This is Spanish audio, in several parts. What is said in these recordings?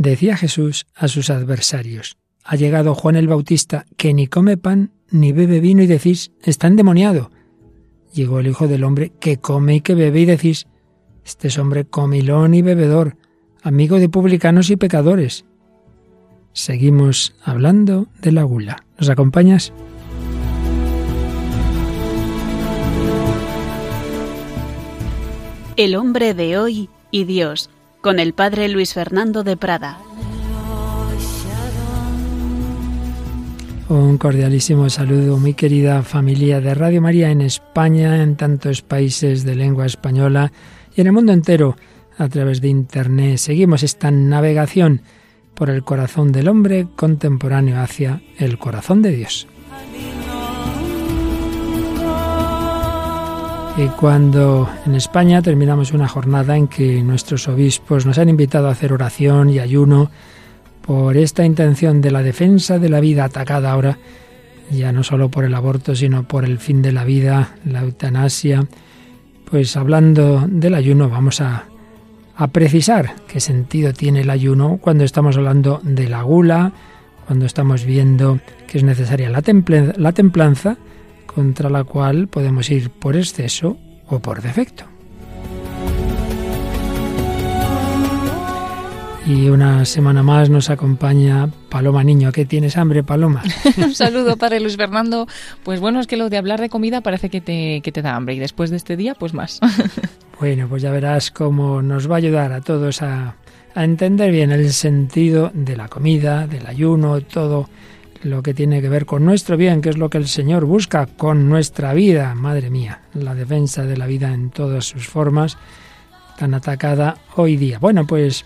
Decía Jesús a sus adversarios, ha llegado Juan el Bautista, que ni come pan ni bebe vino y decís, está endemoniado. Llegó el Hijo del Hombre, que come y que bebe y decís, este es hombre comilón y bebedor, amigo de publicanos y pecadores. Seguimos hablando de la gula. ¿Nos acompañas? El hombre de hoy y Dios, con el padre Luis Fernando de Prada. Un cordialísimo saludo, muy querida familia de Radio María en España, en tantos países de lengua española y en el mundo entero a través de Internet. Seguimos esta navegación por el corazón del hombre contemporáneo hacia el corazón de Dios. Cuando en España terminamos una jornada en que nuestros obispos nos han invitado a hacer oración y ayuno por esta intención de la defensa de la vida atacada ahora, ya no solo por el aborto, sino por el fin de la vida, la eutanasia, pues hablando del ayuno vamos a, a precisar qué sentido tiene el ayuno cuando estamos hablando de la gula, cuando estamos viendo que es necesaria la templanza, contra la cual podemos ir por exceso o por defecto. Y una semana más nos acompaña Paloma Niño. ¿Qué tienes hambre, Paloma? Un saludo, padre Luis Fernando. Pues bueno, es que lo de hablar de comida parece que te, que te da hambre y después de este día, pues más. bueno, pues ya verás cómo nos va a ayudar a todos a, a entender bien el sentido de la comida, del ayuno, todo lo que tiene que ver con nuestro bien, que es lo que el Señor busca con nuestra vida. Madre mía, la defensa de la vida en todas sus formas, tan atacada hoy día. Bueno, pues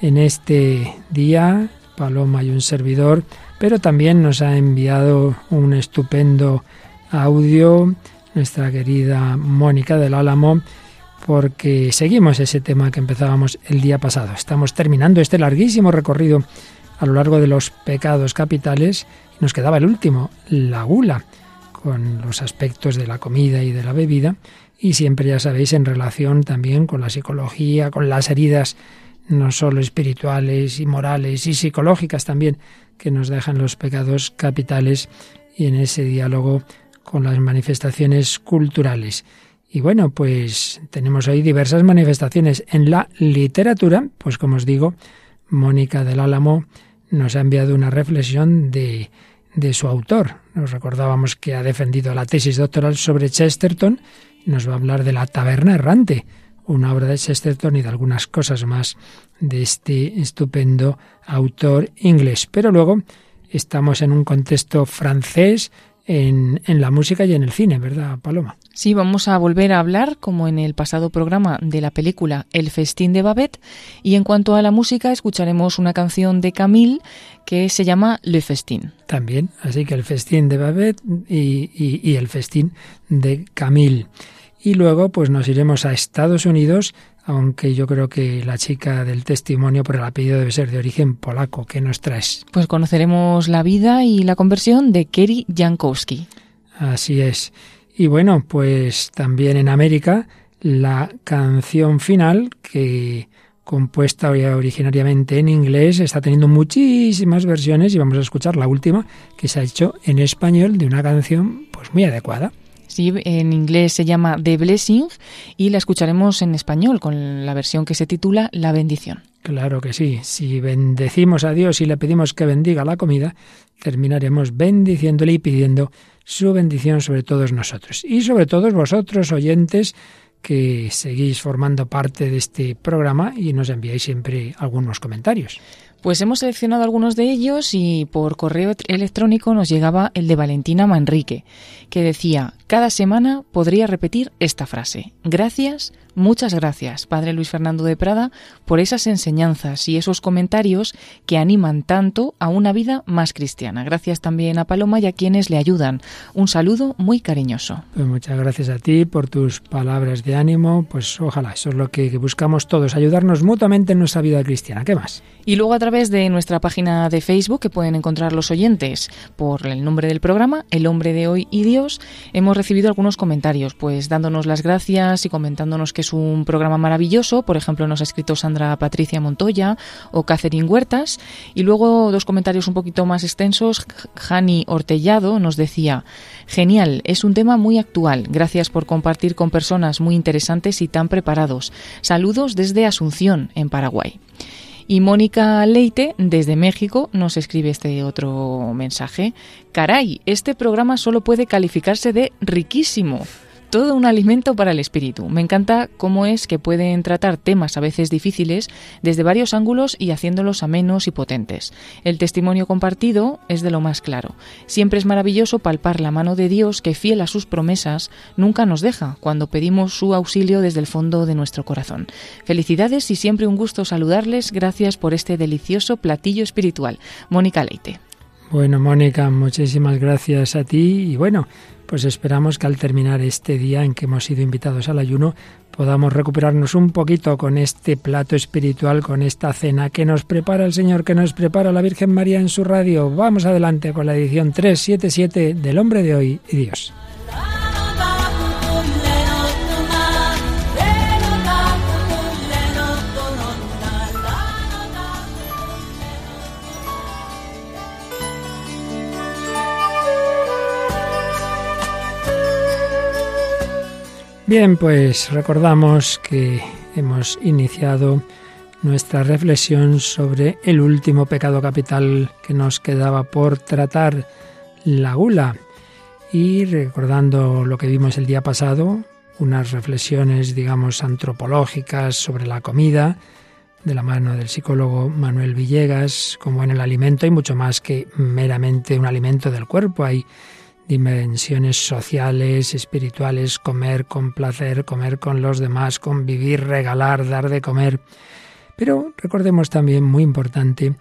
en este día, Paloma y un servidor, pero también nos ha enviado un estupendo audio nuestra querida Mónica del Álamo, porque seguimos ese tema que empezábamos el día pasado. Estamos terminando este larguísimo recorrido a lo largo de los pecados capitales y nos quedaba el último, la gula, con los aspectos de la comida y de la bebida, y siempre ya sabéis en relación también con la psicología, con las heridas no solo espirituales y morales y psicológicas también que nos dejan los pecados capitales y en ese diálogo con las manifestaciones culturales. Y bueno, pues tenemos hoy diversas manifestaciones en la literatura, pues como os digo, Mónica del Álamo nos ha enviado una reflexión de, de su autor. Nos recordábamos que ha defendido la tesis doctoral sobre Chesterton, nos va a hablar de la taberna errante, una obra de Chesterton y de algunas cosas más de este estupendo autor inglés. Pero luego estamos en un contexto francés en, en, la música y en el cine, ¿verdad, Paloma? Sí, vamos a volver a hablar, como en el pasado programa, de la película El festín de Babette. Y en cuanto a la música, escucharemos una canción de Camille que se llama Le Festín. También, así que el festín de Babette y, y, y el festín de Camille. Y luego pues nos iremos a Estados Unidos, aunque yo creo que la chica del testimonio por el apellido debe ser de origen polaco. ¿Qué nos traes? Pues conoceremos la vida y la conversión de Kerry Jankowski. Así es. Y bueno, pues también en América la canción final que compuesta originariamente en inglés, está teniendo muchísimas versiones y vamos a escuchar la última que se ha hecho en español de una canción pues muy adecuada. Sí, en inglés se llama The Blessing y la escucharemos en español con la versión que se titula La bendición. Claro que sí. Si bendecimos a Dios y le pedimos que bendiga la comida, terminaremos bendiciéndole y pidiendo su bendición sobre todos nosotros. Y sobre todos vosotros, oyentes, que seguís formando parte de este programa y nos enviáis siempre algunos comentarios. Pues hemos seleccionado algunos de ellos y por correo electrónico nos llegaba el de Valentina Manrique, que decía, cada semana podría repetir esta frase, gracias, muchas gracias, Padre Luis Fernando de Prada, por esas enseñanzas y esos comentarios que animan tanto a una vida más cristiana. Gracias también a Paloma y a quienes le ayudan. Un saludo muy cariñoso. Pues muchas gracias a ti por tus palabras de ánimo, pues ojalá, eso es lo que buscamos todos, ayudarnos mutuamente en nuestra vida cristiana. ¿Qué más? Y luego a través de nuestra página de Facebook, que pueden encontrar los oyentes por el nombre del programa, El hombre de hoy y Dios, hemos recibido algunos comentarios, pues dándonos las gracias y comentándonos que es un programa maravilloso. Por ejemplo, nos ha escrito Sandra Patricia Montoya o Catherine Huertas. Y luego dos comentarios un poquito más extensos. Jani Ortellado nos decía, genial, es un tema muy actual. Gracias por compartir con personas muy interesantes y tan preparados. Saludos desde Asunción, en Paraguay. Y Mónica Leite, desde México, nos escribe este otro mensaje. Caray, este programa solo puede calificarse de riquísimo todo un alimento para el espíritu. Me encanta cómo es que pueden tratar temas a veces difíciles desde varios ángulos y haciéndolos amenos y potentes. El testimonio compartido es de lo más claro. Siempre es maravilloso palpar la mano de Dios que, fiel a sus promesas, nunca nos deja cuando pedimos su auxilio desde el fondo de nuestro corazón. Felicidades y siempre un gusto saludarles. Gracias por este delicioso platillo espiritual. Mónica Leite. Bueno, Mónica, muchísimas gracias a ti y bueno, pues esperamos que al terminar este día en que hemos sido invitados al ayuno podamos recuperarnos un poquito con este plato espiritual, con esta cena que nos prepara el Señor, que nos prepara la Virgen María en su radio. Vamos adelante con la edición 377 del Hombre de hoy y Dios. Bien, pues recordamos que hemos iniciado nuestra reflexión sobre el último pecado capital que nos quedaba por tratar, la gula. Y recordando lo que vimos el día pasado, unas reflexiones, digamos, antropológicas sobre la comida, de la mano del psicólogo Manuel Villegas, como en el alimento hay mucho más que meramente un alimento del cuerpo, hay dimensiones sociales, espirituales, comer con placer, comer con los demás, convivir, regalar, dar de comer. Pero recordemos también, muy importante,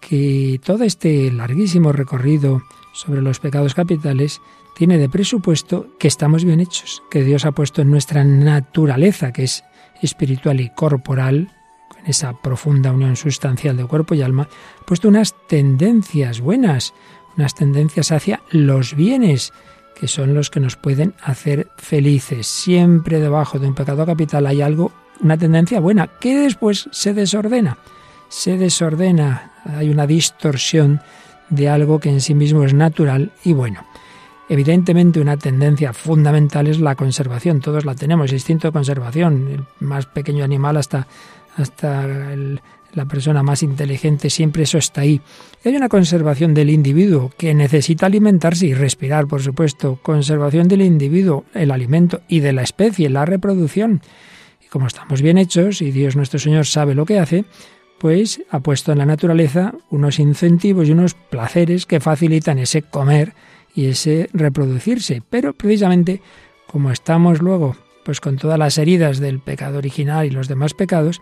que todo este larguísimo recorrido sobre los pecados capitales tiene de presupuesto que estamos bien hechos, que Dios ha puesto en nuestra naturaleza, que es espiritual y corporal, en esa profunda unión sustancial de cuerpo y alma, puesto unas tendencias buenas, unas tendencias hacia los bienes, que son los que nos pueden hacer felices. Siempre debajo de un pecado capital hay algo, una tendencia buena, que después se desordena. Se desordena, hay una distorsión de algo que en sí mismo es natural y bueno. Evidentemente una tendencia fundamental es la conservación, todos la tenemos, instinto de conservación, el más pequeño animal hasta, hasta el, la persona más inteligente, siempre eso está ahí. hay una conservación del individuo que necesita alimentarse y respirar, por supuesto. Conservación del individuo, el alimento y de la especie, la reproducción. Y como estamos bien hechos y Dios nuestro Señor sabe lo que hace, pues ha puesto en la naturaleza unos incentivos y unos placeres que facilitan ese comer y ese reproducirse. Pero precisamente como estamos luego pues con todas las heridas del pecado original y los demás pecados,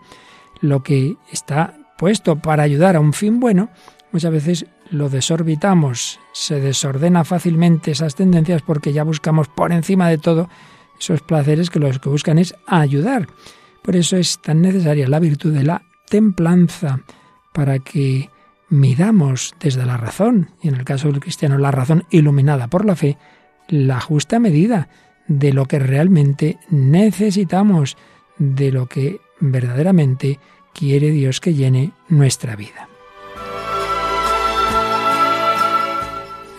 lo que está puesto para ayudar a un fin bueno, muchas veces lo desorbitamos, se desordena fácilmente esas tendencias porque ya buscamos por encima de todo esos placeres que los que buscan es ayudar. Por eso es tan necesaria la virtud de la templanza para que midamos desde la razón, y en el caso del cristiano la razón iluminada por la fe, la justa medida de lo que realmente necesitamos, de lo que verdaderamente quiere Dios que llene nuestra vida.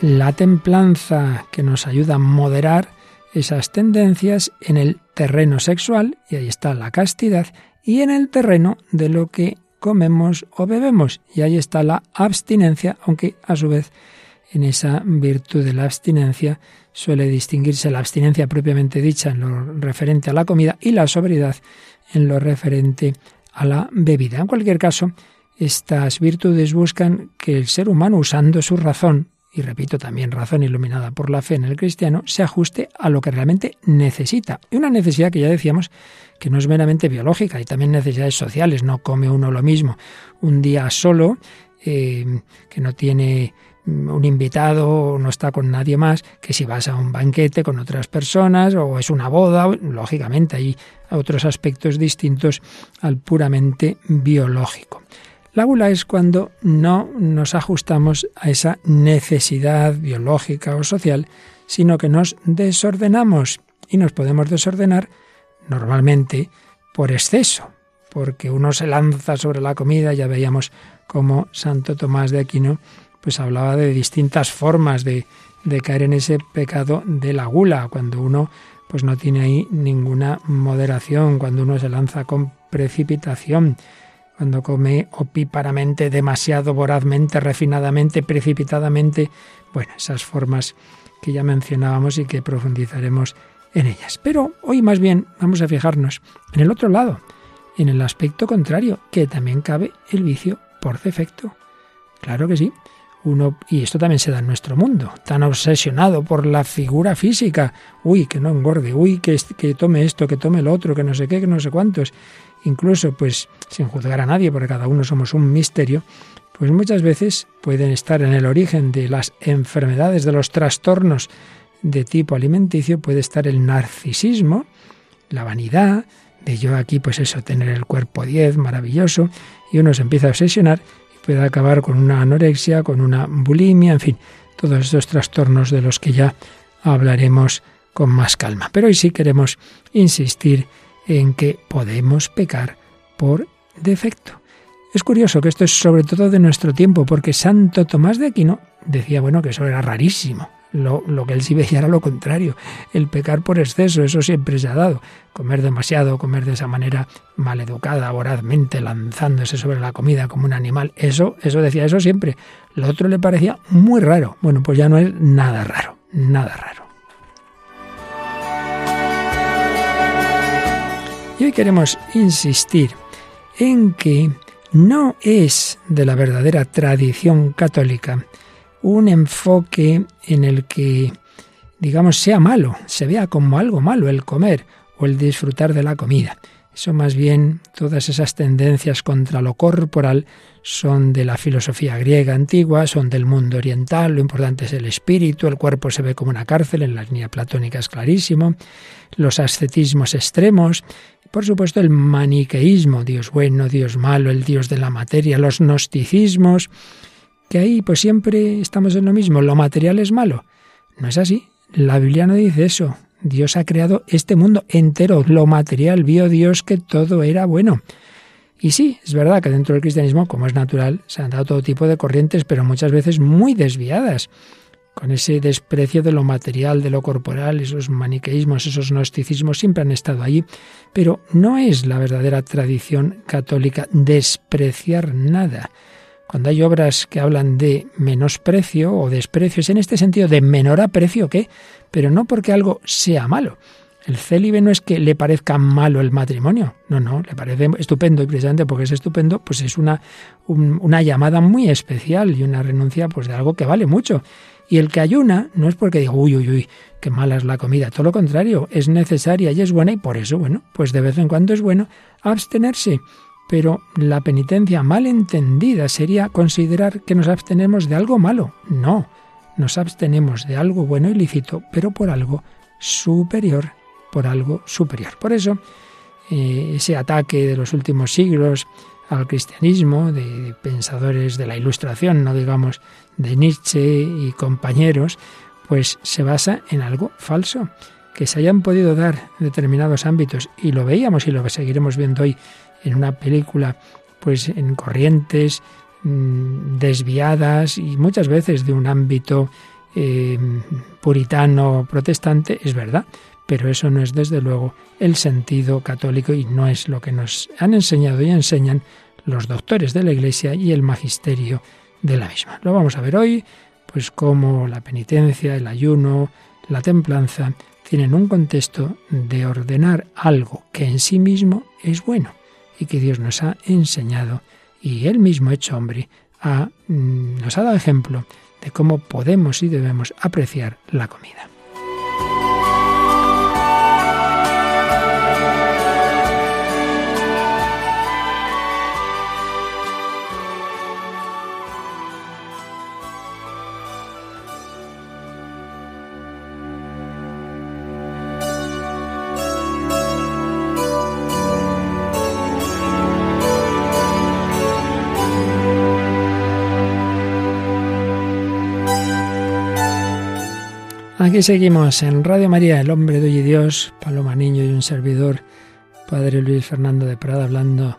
La templanza que nos ayuda a moderar esas tendencias en el terreno sexual, y ahí está la castidad, y en el terreno de lo que comemos o bebemos, y ahí está la abstinencia, aunque a su vez en esa virtud de la abstinencia suele distinguirse la abstinencia propiamente dicha en lo referente a la comida y la sobriedad en lo referente a la bebida. En cualquier caso, estas virtudes buscan que el ser humano, usando su razón, y repito también razón iluminada por la fe en el cristiano, se ajuste a lo que realmente necesita. Y una necesidad que ya decíamos que no es meramente biológica, hay también necesidades sociales, no come uno lo mismo un día solo, eh, que no tiene un invitado no está con nadie más que si vas a un banquete con otras personas o es una boda, lógicamente hay otros aspectos distintos al puramente biológico. La gula es cuando no nos ajustamos a esa necesidad biológica o social, sino que nos desordenamos y nos podemos desordenar normalmente por exceso, porque uno se lanza sobre la comida, ya veíamos cómo Santo Tomás de Aquino pues hablaba de distintas formas de, caer en ese pecado de la gula, cuando uno pues no tiene ahí ninguna moderación, cuando uno se lanza con precipitación, cuando come opíparamente, demasiado vorazmente, refinadamente, precipitadamente, bueno, esas formas que ya mencionábamos y que profundizaremos en ellas. Pero hoy más bien vamos a fijarnos en el otro lado, en el aspecto contrario, que también cabe el vicio por defecto. Claro que sí. Uno, y esto también se da en nuestro mundo, tan obsesionado por la figura física, uy, que no engorde, uy, que, que tome esto, que tome lo otro, que no sé qué, que no sé cuántos, incluso pues sin juzgar a nadie, porque cada uno somos un misterio, pues muchas veces pueden estar en el origen de las enfermedades, de los trastornos de tipo alimenticio. Puede estar el narcisismo, la vanidad, de yo aquí pues eso, tener el cuerpo 10, maravilloso, y uno se empieza a obsesionar puede acabar con una anorexia, con una bulimia, en fin, todos estos trastornos de los que ya hablaremos con más calma. Pero hoy sí queremos insistir en que podemos pecar por defecto. Es curioso que esto es sobre todo de nuestro tiempo, porque Santo Tomás de Aquino decía, bueno, que eso era rarísimo. Lo, que él sí veía era lo contrario, el pecar por exceso, eso siempre se ha dado. Comer demasiado, comer de esa manera maleducada, vorazmente, lanzándose sobre la comida como un animal, eso, eso decía eso siempre. Lo otro le parecía muy raro. Bueno, pues ya no es nada raro, nada raro. Y hoy queremos insistir en que no es de la verdadera tradición católica un enfoque en el que, digamos, sea malo, se vea como algo malo el comer o el disfrutar de la comida. Eso más bien, todas esas tendencias contra lo corporal son de la filosofía griega antigua, son del mundo oriental, lo importante es el espíritu, el cuerpo se ve como una cárcel, en la línea platónica es clarísimo, los ascetismos extremos, por supuesto el maniqueísmo, Dios bueno, Dios malo, el Dios de la materia, los gnosticismos, que ahí pues siempre estamos en lo mismo, lo material es malo. No es así, la Biblia no dice eso. Dios ha creado este mundo entero, lo material, vio Dios que todo era bueno. Y sí, es verdad que dentro del cristianismo, como es natural, se han dado todo tipo de corrientes, pero muchas veces muy desviadas, con ese desprecio de lo material, de lo corporal, esos maniqueísmos, esos gnosticismos siempre han estado allí, pero no es la verdadera tradición católica despreciar nada. Cuando hay obras que hablan de menosprecio o desprecio, es en este sentido de menor aprecio que, pero no porque algo sea malo. El célibe no es que le parezca malo el matrimonio, no, no, le parece estupendo y precisamente porque es estupendo, pues es una, una llamada muy especial y una renuncia pues de algo que vale mucho. Y el que ayuna no es porque diga, uy, uy, uy, qué mala es la comida, todo lo contrario, es necesaria y es buena y por eso, bueno, pues de vez en cuando es bueno abstenerse pero la penitencia mal entendida sería considerar que nos abstenemos de algo malo. No, nos abstenemos de algo bueno y lícito, pero por algo superior, por algo superior. Por eso, eh, ese ataque de los últimos siglos al cristianismo, de pensadores de la Ilustración, no digamos de Nietzsche y compañeros, pues se basa en algo falso, que se hayan podido dar determinados ámbitos, y lo veíamos y lo seguiremos viendo hoy en una película, pues en corrientes mm, desviadas y muchas veces de un ámbito eh, puritano protestante, es verdad, pero eso no es desde luego el sentido católico y no es lo que nos han enseñado y enseñan los doctores de la Iglesia y el magisterio de la misma. Lo vamos a ver hoy, pues cómo la penitencia, el ayuno, la templanza tienen un contexto de ordenar algo que en sí mismo es bueno y que Dios nos ha enseñado y Él mismo hecho hombre mm, nos ha dado ejemplo de cómo podemos y debemos apreciar la comida. Aquí seguimos en Radio María, el hombre de hoy y Dios, Paloma Niño y un servidor, Padre Luis Fernando de Prada, hablando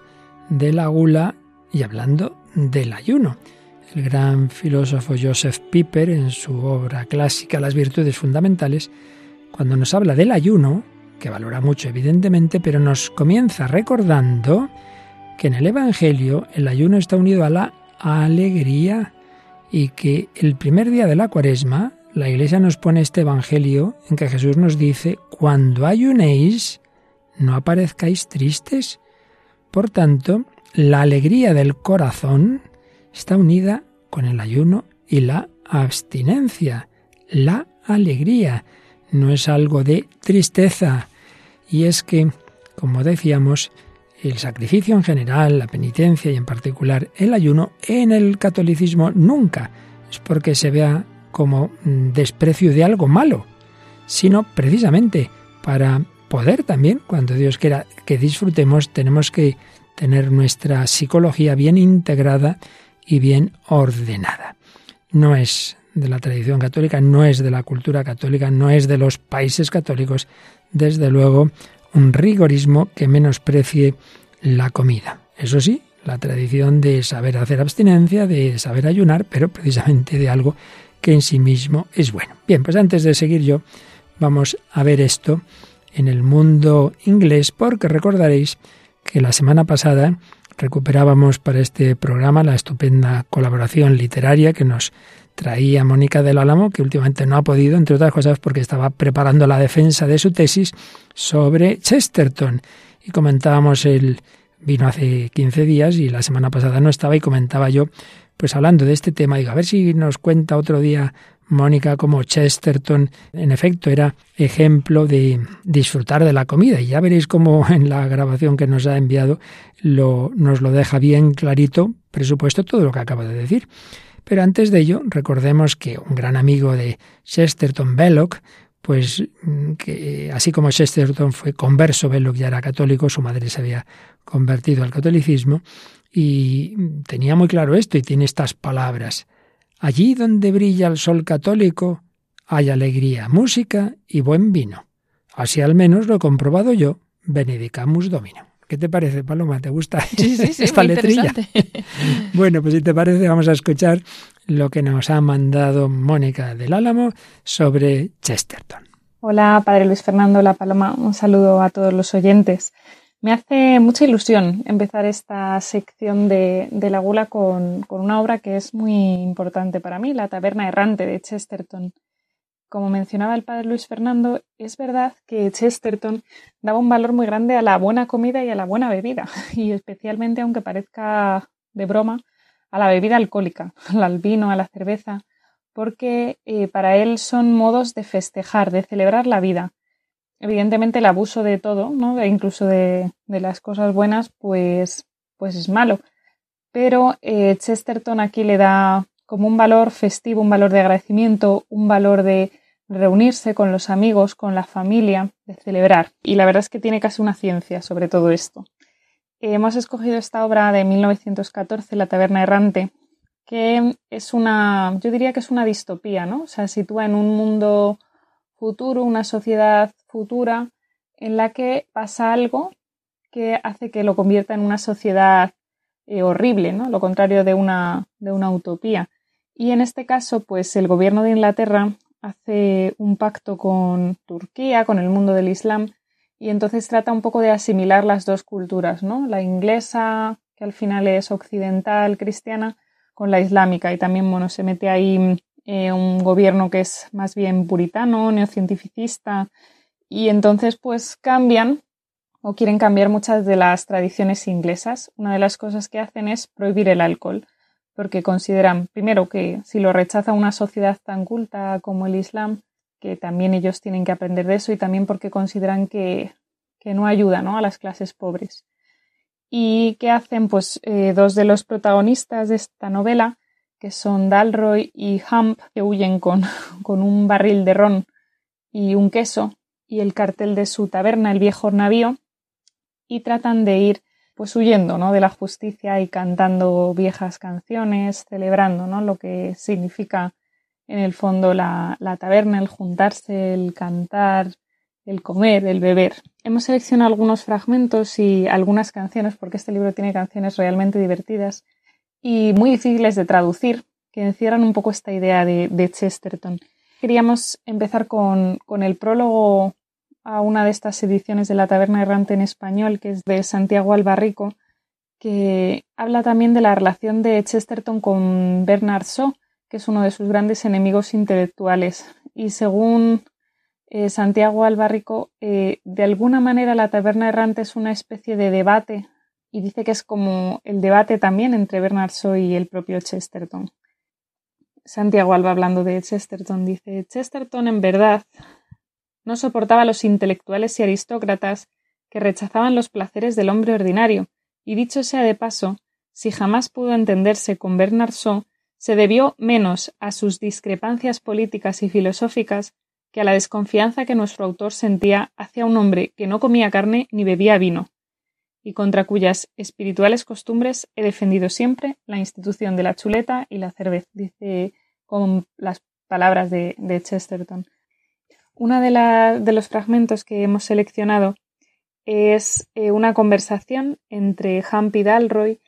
de la gula y hablando del ayuno. El gran filósofo Joseph Piper, en su obra clásica Las virtudes fundamentales, cuando nos habla del ayuno, que valora mucho evidentemente, pero nos comienza recordando que en el Evangelio el ayuno está unido a la alegría y que el primer día de la cuaresma la Iglesia nos pone este Evangelio en que Jesús nos dice, cuando ayunéis, no aparezcáis tristes. Por tanto, la alegría del corazón está unida con el ayuno y la abstinencia. La alegría no es algo de tristeza. Y es que, como decíamos, el sacrificio en general, la penitencia y en particular el ayuno, en el catolicismo nunca es porque se vea como desprecio de algo malo, sino precisamente para poder también, cuando Dios quiera que disfrutemos, tenemos que tener nuestra psicología bien integrada y bien ordenada. No es de la tradición católica, no es de la cultura católica, no es de los países católicos, desde luego un rigorismo que menosprecie la comida. Eso sí, la tradición de saber hacer abstinencia, de saber ayunar, pero precisamente de algo que en sí mismo es bueno. Bien, pues antes de seguir yo, vamos a ver esto en el mundo inglés, porque recordaréis que la semana pasada recuperábamos para este programa la estupenda colaboración literaria que nos traía Mónica del Álamo, que últimamente no ha podido, entre otras cosas porque estaba preparando la defensa de su tesis sobre Chesterton. Y comentábamos el vino hace 15 días y la semana pasada no estaba y comentaba yo pues hablando de este tema, digo, a ver si nos cuenta otro día Mónica como Chesterton, en efecto, era ejemplo de disfrutar de la comida. Y ya veréis cómo en la grabación que nos ha enviado lo, nos lo deja bien clarito, presupuesto, todo lo que acabo de decir. Pero antes de ello, recordemos que un gran amigo de Chesterton, Belloc, pues que así como Chesterton fue converso, Belloc ya era católico, su madre se había convertido al catolicismo, y tenía muy claro esto y tiene estas palabras. Allí donde brilla el sol católico hay alegría, música y buen vino. Así al menos lo he comprobado yo. Benedicamus Domino. ¿Qué te parece, Paloma? ¿Te gusta sí, sí, sí, esta letrilla? bueno, pues si te parece, vamos a escuchar lo que nos ha mandado Mónica del Álamo sobre Chesterton. Hola, Padre Luis Fernando La Paloma. Un saludo a todos los oyentes. Me hace mucha ilusión empezar esta sección de, la gula con, una obra que es muy importante para mí, La Taberna Errante de Chesterton. Como mencionaba el padre Luis Fernando, es verdad que Chesterton daba un valor muy grande a la buena comida y a la buena bebida, y especialmente, aunque parezca de broma, a la bebida alcohólica, al vino, a la cerveza, porque eh, para él son modos de festejar, de celebrar la vida evidentemente el abuso de todo, ¿no? E incluso de, las cosas buenas, pues, pues es malo. Pero eh, Chesterton aquí le da como un valor festivo, un valor de agradecimiento, un valor de reunirse con los amigos, con la familia, de celebrar. Y la verdad es que tiene casi una ciencia sobre todo esto. hemos escogido esta obra de 1914, La Taberna Errante, que es una, yo diría que es una distopía, ¿no? O sea, sitúa en un mundo futuro, una sociedad futura en la que pasa algo que hace que lo convierta en una sociedad eh, horrible, ¿no? Lo contrario de una, de una utopía. Y en este caso, pues el gobierno de Inglaterra hace un pacto con Turquía, con el mundo del Islam, y entonces trata un poco de asimilar las dos culturas, ¿no? La inglesa, que al final es occidental, cristiana, con la islámica. Y también, bueno, se mete ahí eh, un gobierno que es más bien puritano, neocientificista, y entonces pues cambian o quieren cambiar muchas de las tradiciones inglesas. Una de las cosas que hacen es prohibir el alcohol, porque consideran, primero, que si lo rechaza una sociedad tan culta como el Islam, que también ellos tienen que aprender de eso y también porque consideran que, no ayuda ¿no? a las clases pobres. ¿Y qué hacen? Pues eh, dos de los protagonistas de esta novela que son Dalroy y Hump, que huyen con, con un barril de ron y un queso y el cartel de su taberna, el viejo navío, y tratan de ir pues huyendo ¿no? de la justicia y cantando viejas canciones, celebrando ¿no? lo que significa en el fondo la, la taberna, el juntarse, el cantar, el comer, el beber. Hemos seleccionado algunos fragmentos y algunas canciones, porque este libro tiene canciones realmente divertidas y muy difíciles de traducir, que encierran un poco esta idea de, Chesterton. Queríamos empezar con, el prólogo a una de estas ediciones de La Taberna Errante en español, que es de Santiago Albarrico, que habla también de la relación de Chesterton con Bernard Shaw, que es uno de sus grandes enemigos intelectuales. Y según eh, Santiago Albarrico, eh, de alguna manera la taberna errante es una especie de debate y dice que es como el debate también entre Bernard Shaw y el propio Chesterton. Santiago Alba hablando de Chesterton dice, Chesterton en verdad no soportaba a los intelectuales y aristócratas que rechazaban los placeres del hombre ordinario, y dicho sea de paso, si jamás pudo entenderse con Bernard Shaw, se debió menos a sus discrepancias políticas y filosóficas que a la desconfianza que nuestro autor sentía hacia un hombre que no comía carne ni bebía vino, y contra cuyas espirituales costumbres he defendido siempre la institución de la chuleta y la cerveza, dice con las palabras de, Chesterton. Uno de, los fragmentos que hemos seleccionado es eh, una conversación entre Hamp y Dalroy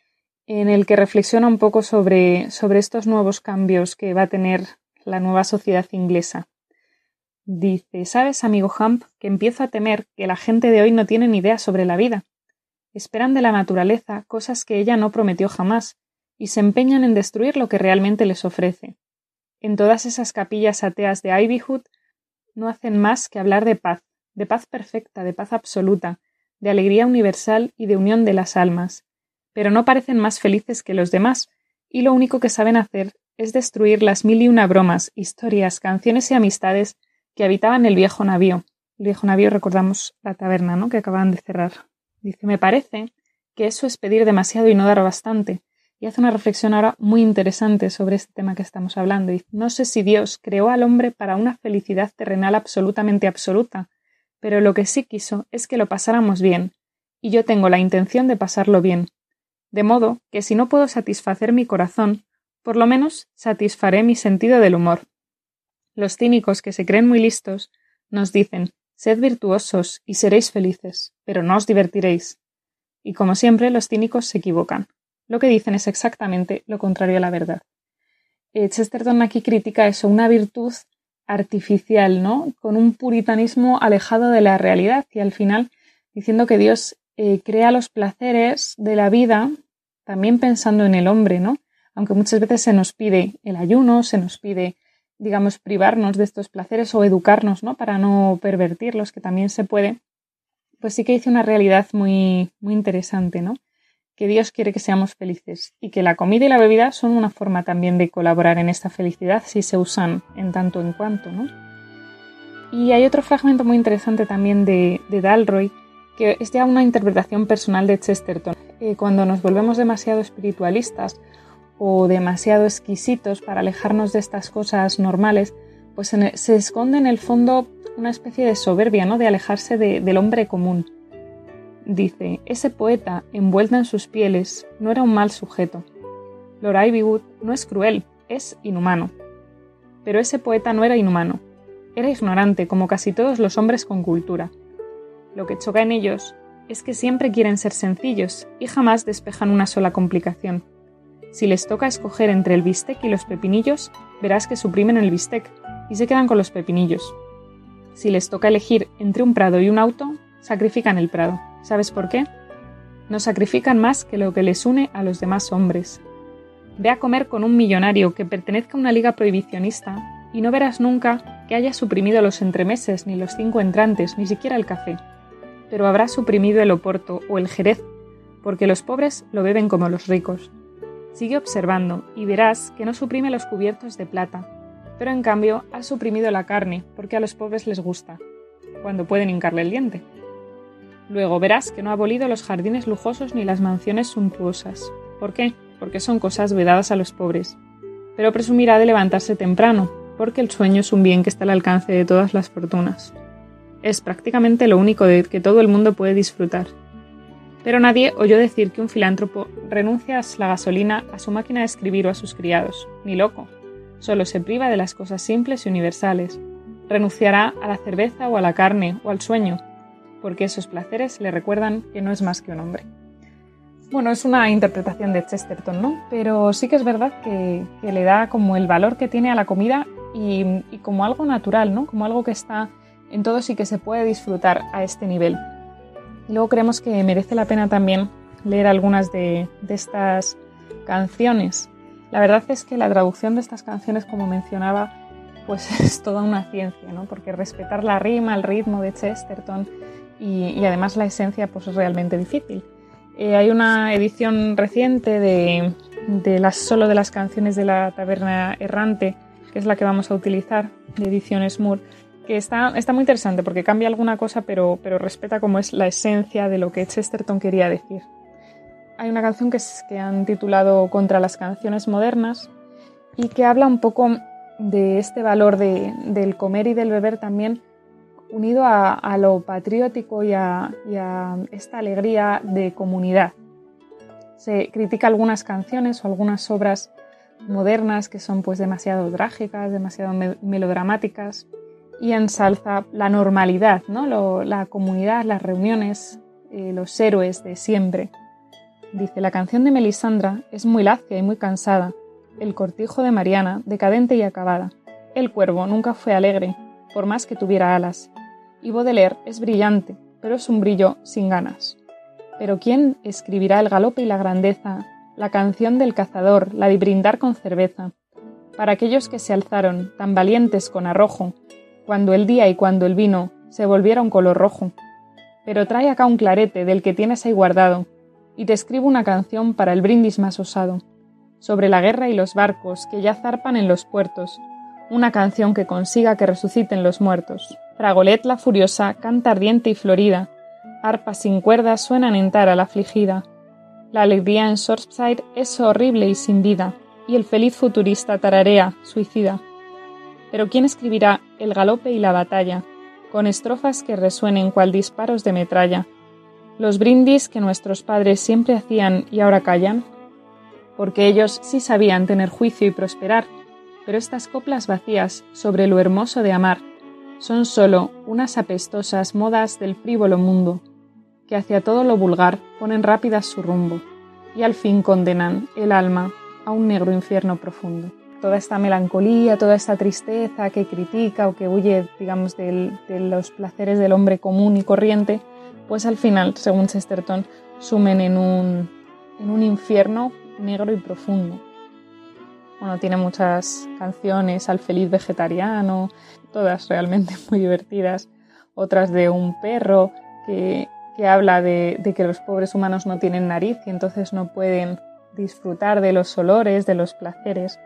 en el que reflexiona un poco sobre, sobre estos nuevos cambios que va a tener la nueva sociedad inglesa. Dice, ¿sabes, amigo Hump, que empiezo a temer que la gente de hoy no tiene ni idea sobre la vida? Esperan de la naturaleza cosas que ella no prometió jamás, y se empeñan en destruir lo que realmente les ofrece. En todas esas capillas ateas de Ivywood no hacen más que hablar de paz, de paz perfecta, de paz absoluta, de alegría universal y de unión de las almas, pero no parecen más felices que los demás, y lo único que saben hacer es destruir las mil y una bromas, historias, canciones y amistades que habitaban el viejo navío. El viejo navío, recordamos la taberna, ¿no? Que acababan de cerrar. Dice, me parece que eso es pedir demasiado y no dar bastante. Y hace una reflexión ahora muy interesante sobre este tema que estamos hablando. Dice, no sé si Dios creó al hombre para una felicidad terrenal absolutamente absoluta, pero lo que sí quiso es que lo pasáramos bien, y yo tengo la intención de pasarlo bien. De modo que si no puedo satisfacer mi corazón, por lo menos satisfaré mi sentido del humor. Los cínicos que se creen muy listos nos dicen Sed virtuosos y seréis felices, pero no os divertiréis. Y como siempre, los cínicos se equivocan. Lo que dicen es exactamente lo contrario a la verdad. Eh, Chesterton aquí critica eso, una virtud artificial, ¿no? Con un puritanismo alejado de la realidad y al final diciendo que Dios eh, crea los placeres de la vida también pensando en el hombre, ¿no? Aunque muchas veces se nos pide el ayuno, se nos pide digamos, privarnos de estos placeres o educarnos, ¿no? Para no pervertirlos, que también se puede, pues sí que dice una realidad muy, muy interesante, ¿no? Que Dios quiere que seamos felices y que la comida y la bebida son una forma también de colaborar en esta felicidad si se usan en tanto en cuanto, ¿no? Y hay otro fragmento muy interesante también de, de Dalroy, que es ya una interpretación personal de Chesterton. Eh, cuando nos volvemos demasiado espiritualistas o demasiado exquisitos para alejarnos de estas cosas normales, pues se esconde en el fondo una especie de soberbia, ¿no? De alejarse del hombre común. Dice, ese poeta, envuelta en sus pieles, no era un mal sujeto. Lord Ivywood no es cruel, es inhumano. Pero ese poeta no era inhumano. Era ignorante, como casi todos los hombres con cultura. Lo que choca en ellos es que siempre quieren ser sencillos y jamás despejan una sola complicación. Si les toca escoger entre el bistec y los pepinillos, verás que suprimen el bistec y se quedan con los pepinillos. Si les toca elegir entre un prado y un auto, sacrifican el prado. ¿Sabes por qué? No sacrifican más que lo que les une a los demás hombres. Ve a comer con un millonario que pertenezca a una liga prohibicionista y no verás nunca que haya suprimido los entremeses, ni los cinco entrantes, ni siquiera el café. Pero habrá suprimido el oporto o el jerez, porque los pobres lo beben como los ricos. Sigue observando y verás que no suprime los cubiertos de plata, pero en cambio ha suprimido la carne porque a los pobres les gusta, cuando pueden hincarle el diente. Luego verás que no ha abolido los jardines lujosos ni las mansiones suntuosas. ¿Por qué? Porque son cosas vedadas a los pobres. Pero presumirá de levantarse temprano, porque el sueño es un bien que está al alcance de todas las fortunas. Es prácticamente lo único de que todo el mundo puede disfrutar, pero nadie oyó decir que un filántropo renuncia a la gasolina, a su máquina de escribir o a sus criados. Ni loco. Solo se priva de las cosas simples y universales. Renunciará a la cerveza o a la carne o al sueño, porque esos placeres le recuerdan que no es más que un hombre. Bueno, es una interpretación de Chesterton, ¿no? Pero sí que es verdad que, le da como el valor que tiene a la comida y, como algo natural, ¿no? Como algo que está en todos y que se puede disfrutar a este nivel. Luego creemos que merece la pena también leer algunas de, estas canciones. La verdad es que la traducción de estas canciones, como mencionaba, pues es toda una ciencia, ¿no? Porque respetar la rima, el ritmo de Chesterton y, además la esencia, pues es realmente difícil. Eh, hay una edición reciente de, las, solo de las canciones de la taberna errante, que es la que vamos a utilizar, de edición Moore, que está, está muy interesante porque cambia alguna cosa, pero, pero respeta como es la esencia de lo que Chesterton quería decir. Hay una canción que, es, que han titulado Contra las canciones modernas y que habla un poco de este valor de, del comer y del beber también unido a, lo patriótico y a, esta alegría de comunidad. Se critica algunas canciones o algunas obras modernas que son pues demasiado trágicas, demasiado melodramáticas y ensalza la normalidad, ¿no? la comunidad, las reuniones, eh, los héroes de siempre. Dice, la canción de Melisandra es muy lacia y muy cansada, el cortijo de Mariana, decadente y acabada. El cuervo nunca fue alegre, por más que tuviera alas y Baudelaire es brillante, pero es un brillo sin ganas. Pero ¿quién escribirá el galope y la grandeza, la canción del cazador, la de brindar con cerveza? Para aquellos que se alzaron, tan valientes con arrojo, cuando el día y cuando el vino se volvieron color rojo. Pero trae acá un clarete del que tienes ahí guardado, y te escribo una canción para el brindis más osado, sobre la guerra y los barcos que ya zarpan en los puertos, una canción que consiga que resuciten los muertos. Fragolet la furiosa canta ardiente y florida, arpas sin cuerdas suenan en tara la afligida. La alegría en Shortside es horrible y sin vida, y el feliz futurista tararea, suicida. Pero ¿quién escribirá el galope y la batalla, con estrofas que resuenen cual disparos de metralla? Los brindis que nuestros padres siempre hacían y ahora callan, porque ellos sí sabían tener juicio y prosperar, pero estas coplas vacías sobre lo hermoso de amar son sólo unas apestosas modas del frívolo mundo, que hacia todo lo vulgar ponen rápidas su rumbo, y al fin condenan el alma a un negro infierno profundo. Toda esta melancolía, toda esta tristeza que critica o que huye, digamos, de los placeres del hombre común y corriente, pues al final, según Chesterton, sumen en un, en un infierno negro y profundo. Bueno, tiene muchas canciones, Al feliz vegetariano, todas realmente muy divertidas. Otras de un perro que, habla de, que los pobres humanos no tienen nariz y entonces no pueden disfrutar de los olores, de los placeres.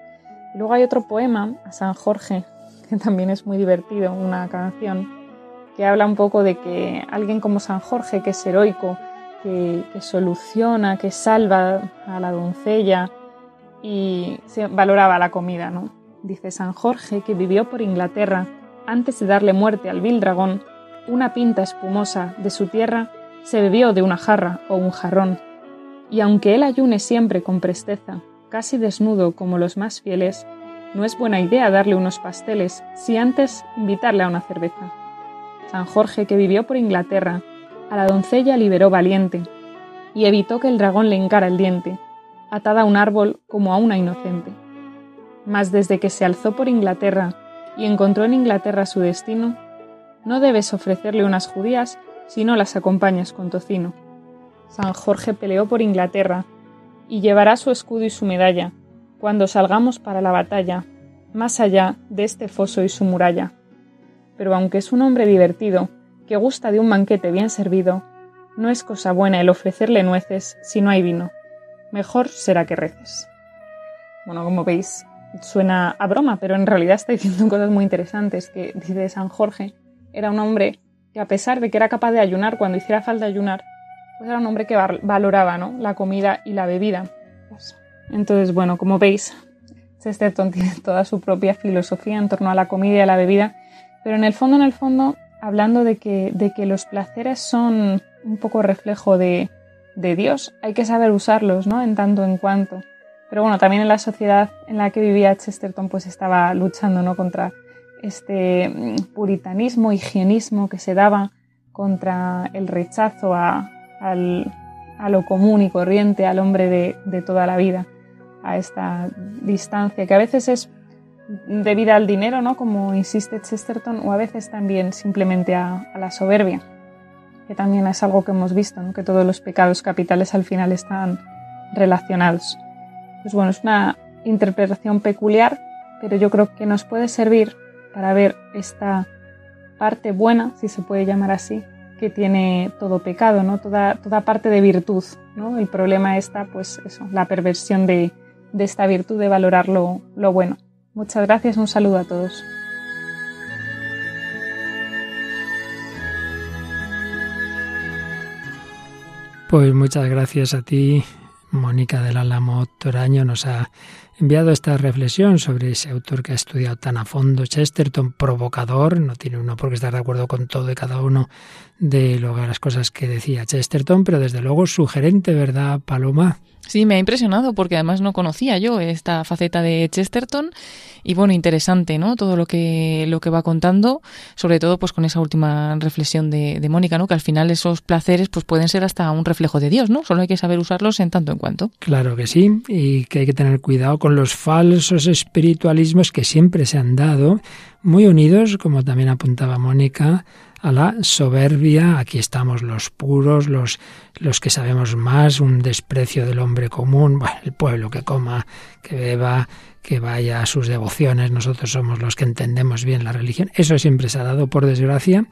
Luego hay otro poema, a San Jorge, que también es muy divertido, una canción, que habla un poco de que alguien como San Jorge, que es heroico, que, que soluciona, que salva a la doncella, y se valoraba la comida, ¿no? Dice San Jorge que vivió por Inglaterra antes de darle muerte al vil dragón, una pinta espumosa de su tierra se bebió de una jarra o un jarrón, y aunque él ayune siempre con presteza, casi desnudo como los más fieles, no es buena idea darle unos pasteles si antes invitarle a una cerveza. San Jorge, que vivió por Inglaterra, a la doncella liberó valiente, y evitó que el dragón le encara el diente, atada a un árbol como a una inocente. Mas desde que se alzó por Inglaterra y encontró en Inglaterra su destino, no debes ofrecerle unas judías si no las acompañas con tocino. San Jorge peleó por Inglaterra y llevará su escudo y su medalla cuando salgamos para la batalla, más allá de este foso y su muralla. Pero aunque es un hombre divertido, que gusta de un banquete bien servido, no es cosa buena el ofrecerle nueces si no hay vino mejor será que reces. Bueno, como veis, suena a broma, pero en realidad está diciendo cosas muy interesantes, que dice San Jorge, era un hombre que a pesar de que era capaz de ayunar cuando hiciera falta ayunar, pues era un hombre que valoraba ¿no? la comida y la bebida. Entonces, bueno, como veis, Chesterton tiene toda su propia filosofía en torno a la comida y a la bebida, pero en el fondo, en el fondo, hablando de que, de que los placeres son un poco reflejo de, de Dios, hay que saber usarlos, ¿no? En tanto en cuanto. Pero bueno, también en la sociedad en la que vivía Chesterton pues estaba luchando ¿no? contra este mm, puritanismo, higienismo que se daba contra el rechazo a, lo común y corriente, al hombre de, toda la vida, a esta distancia que a veces es debida al dinero, ¿no? como insiste Chesterton, o a veces también simplemente a, la soberbia, que también es algo que hemos visto, que todos los pecados capitales al final están relacionados. Pues bueno, es una interpretación peculiar, pero yo creo que nos puede servir para ver esta parte buena, si se puede llamar así, que tiene todo pecado, ¿no? Toda, toda parte de virtud, ¿no? El problema está, pues eso, la perversión de, esta virtud de valorar lo, lo bueno. Muchas gracias, un saludo a todos. Pues muchas gracias a ti, Mónica del Álamo Toraño, nos ha enviado esta reflexión sobre ese autor que ha estudiado tan a fondo, Chesterton, provocador, no tiene uno por qué estar de acuerdo con todo y cada uno de las cosas que decía Chesterton, pero desde luego sugerente, ¿verdad, Paloma? Sí, me ha impresionado porque además no conocía yo esta faceta de Chesterton y bueno, interesante, ¿no? Todo lo que lo que va contando, sobre todo pues con esa última reflexión de, de Mónica, ¿no? Que al final esos placeres pues pueden ser hasta un reflejo de Dios, ¿no? Solo hay que saber usarlos en tanto en cuanto. Claro que sí, y que hay que tener cuidado con los falsos espiritualismos que siempre se han dado, muy unidos, como también apuntaba Mónica, a la soberbia, aquí estamos los puros, los, los que sabemos más, un desprecio del hombre común, el pueblo que coma, que beba, que vaya a sus devociones, nosotros somos los que entendemos bien la religión. Eso siempre se ha dado, por desgracia,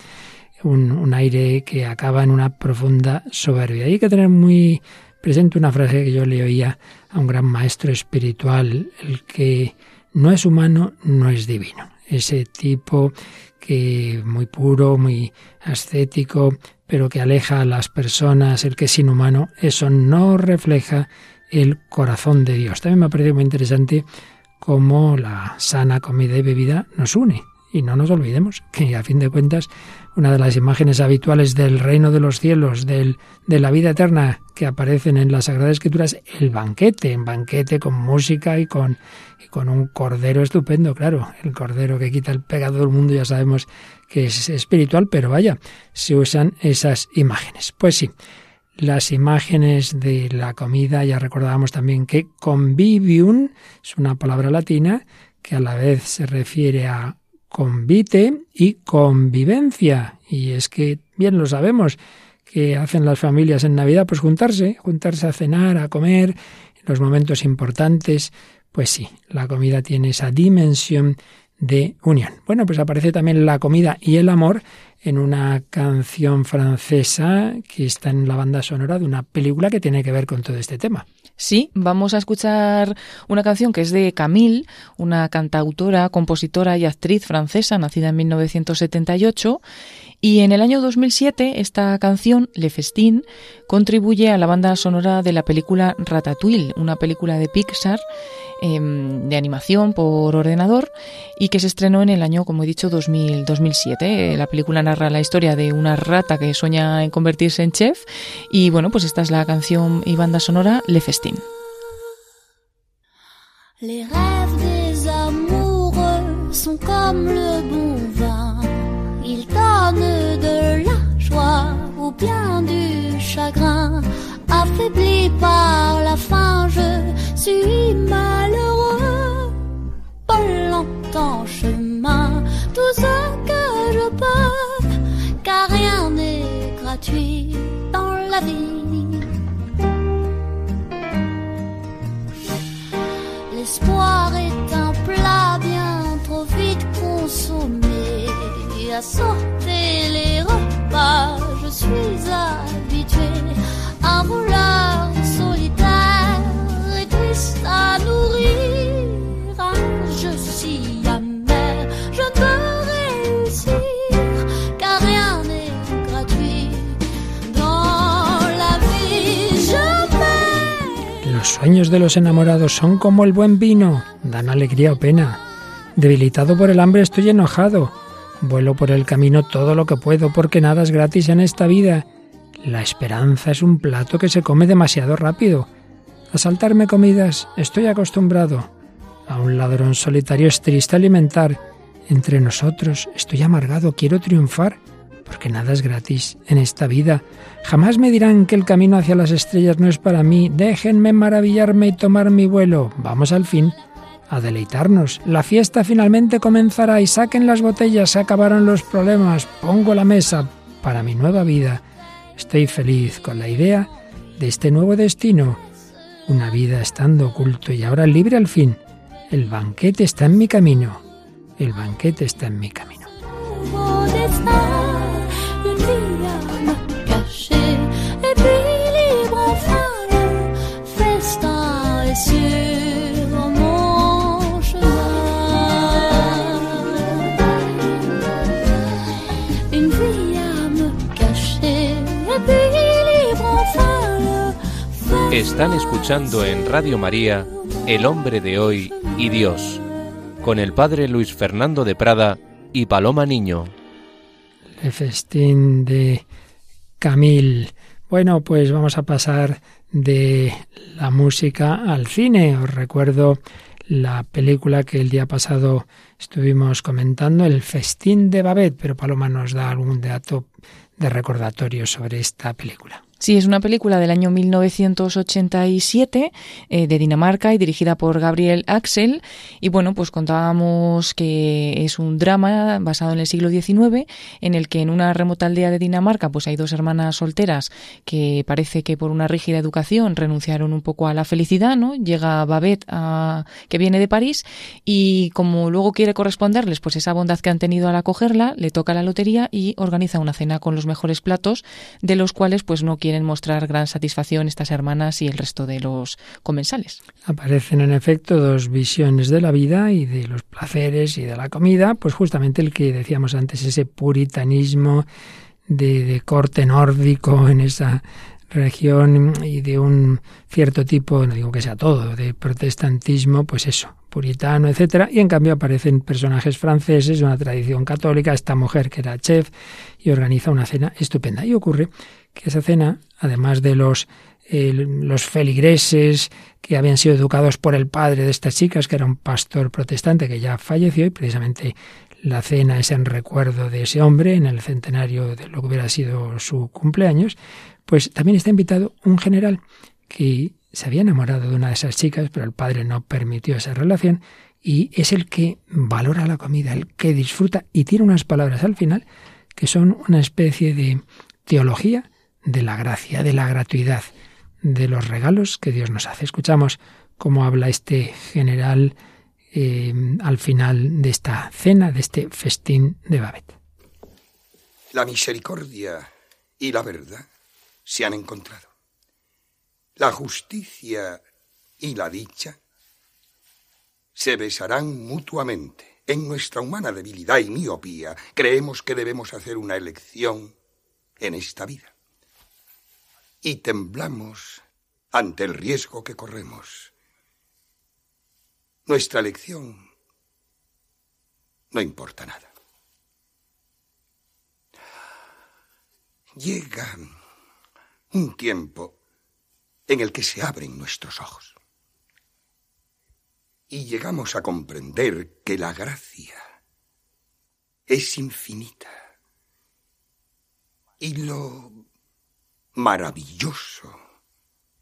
un, un aire que acaba en una profunda soberbia. Hay que tener muy presente una frase que yo le oía a un gran maestro espiritual, el que no es humano, no es divino. Ese tipo que muy puro, muy ascético, pero que aleja a las personas, el que es inhumano, eso no refleja el corazón de Dios. También me ha parecido muy interesante cómo la sana comida y bebida nos une. Y no nos olvidemos que a fin de cuentas una de las imágenes habituales del reino de los cielos, del, de la vida eterna que aparecen en las Sagradas Escrituras, el banquete, un banquete con música y con, con un cordero estupendo, claro, el cordero que quita el pecado del mundo ya sabemos que es espiritual, pero vaya, se usan esas imágenes. Pues sí, las imágenes de la comida, ya recordábamos también que convivium es una palabra latina que a la vez se refiere a convite y convivencia. Y es que bien lo sabemos que hacen las familias en Navidad, pues juntarse, juntarse a cenar, a comer, los momentos importantes. Pues sí, la comida tiene esa dimensión de unión. Bueno, pues aparece también la comida y el amor en una canción francesa que está en la banda sonora de una película que tiene que ver con todo este tema. Sí, vamos a escuchar una canción que es de Camille, una cantautora, compositora y actriz francesa nacida en 1978. Y en el año 2007 esta canción, Le Festin, contribuye a la banda sonora de la película Ratatouille, una película de Pixar em, de animación por ordenador y que se estrenó en el año, como he dicho, 2007. La película narra la historia de una rata que sueña en convertirse en chef y bueno, pues esta es la canción y banda sonora Le Festin. Les rêves des amoureux sont comme le bon vin. Ils donnent de la joie ou bien du chagrin. Affaibli par la faim, je suis malheureux. Dans la vie. L'espoir est un plat bien trop vite consommé. À sauter les repas, je suis habitué. Sueños de los enamorados son como el buen vino, dan alegría o pena. Debilitado por el hambre estoy enojado. Vuelo por el camino todo lo que puedo porque nada es gratis en esta vida. La esperanza es un plato que se come demasiado rápido. A saltarme comidas estoy acostumbrado. A un ladrón solitario es triste alimentar. Entre nosotros estoy amargado, quiero triunfar, porque nada es gratis en esta vida. Jamás me dirán que el camino hacia las estrellas no es para mí. Déjenme maravillarme y tomar mi vuelo. Vamos al fin a deleitarnos. La fiesta finalmente comenzará y saquen las botellas, se acabaron los problemas. Pongo la mesa para mi nueva vida. Estoy feliz con la idea de este nuevo destino. Una vida estando oculto y ahora libre al fin. El banquete está en mi camino. El banquete está en mi camino. Están escuchando en Radio María El hombre de hoy y Dios, con el padre Luis Fernando de Prada y Paloma Niño. El festín de Camil. Bueno, pues vamos a pasar de la música al cine. Os recuerdo la película que el día pasado estuvimos comentando, El festín de Babette, pero Paloma nos da algún dato de recordatorio sobre esta película. Sí, es una película del año 1987 eh, de Dinamarca y dirigida por Gabriel Axel. Y bueno, pues contábamos que es un drama basado en el siglo XIX en el que en una remota aldea de Dinamarca pues hay dos hermanas solteras que parece que por una rígida educación renunciaron un poco a la felicidad, ¿no? Llega Babette a, que viene de París y como luego quiere corresponderles pues esa bondad que han tenido al acogerla, le toca la lotería y organiza una cena con los mejores platos de los cuales pues no quieren mostrar gran satisfacción estas hermanas y el resto de los comensales. Aparecen en efecto dos visiones de la vida y de los placeres y de la comida, pues justamente el que decíamos antes, ese puritanismo de, de corte nórdico en esa región y de un cierto tipo, no digo que sea todo, de protestantismo, pues eso, puritano, etcétera, y en cambio aparecen personajes franceses una tradición católica, esta mujer que era chef y organiza una cena estupenda. Y ocurre que esa cena, además de los, los feligreses que habían sido educados por el padre de estas chicas, que era un pastor protestante que ya falleció, y precisamente la cena es en recuerdo de ese hombre, en el centenario de lo que hubiera sido su cumpleaños, pues también está invitado un general que se había enamorado de una de esas chicas, pero el padre no permitió esa relación, y es el que valora la comida, el que disfruta, y tiene unas palabras al final que son una especie de teología de la gracia, de la gratuidad, de los regalos que Dios nos hace. Escuchamos cómo habla este general eh, al final de esta cena, de este festín de Babet. La misericordia y la verdad se han encontrado. La justicia y la dicha se besarán mutuamente. En nuestra humana debilidad y miopía creemos que debemos hacer una elección en esta vida y temblamos ante el riesgo que corremos. Nuestra elección no importa nada. Llega un tiempo en el que se abren nuestros ojos y llegamos a comprender que la gracia es infinita y lo maravilloso.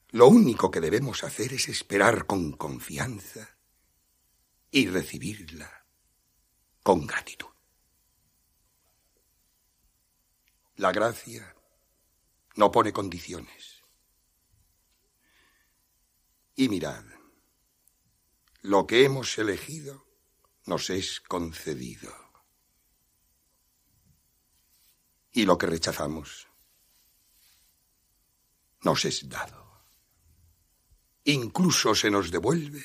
Lo único que debemos hacer es esperar con confianza y recibirla con gratitud. La gracia no pone condiciones. Y mirad, lo que hemos elegido nos es concedido. Y lo que rechazamos nos es dado. Incluso se nos devuelve